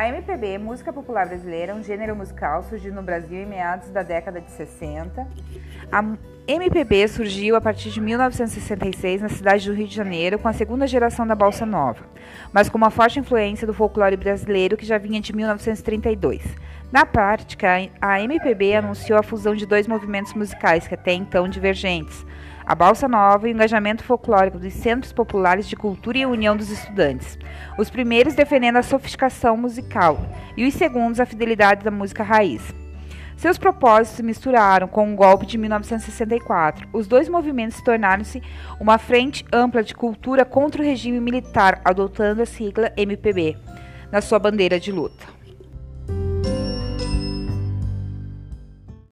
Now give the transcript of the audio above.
A MPB, música popular brasileira, um gênero musical surgido no Brasil em meados da década de 60. A MPB surgiu a partir de 1966 na cidade do Rio de Janeiro com a segunda geração da Bossa Nova, mas com uma forte influência do folclore brasileiro que já vinha de 1932. Na prática, a MPB anunciou a fusão de dois movimentos musicais que até então divergentes, a Balsa Nova e o engajamento folclórico dos centros populares de cultura e união dos estudantes. Os primeiros defendendo a sofisticação musical e os segundos a fidelidade da música raiz. Seus propósitos se misturaram com o golpe de 1964. Os dois movimentos tornaram-se uma frente ampla de cultura contra o regime militar, adotando a sigla MPB na sua bandeira de luta.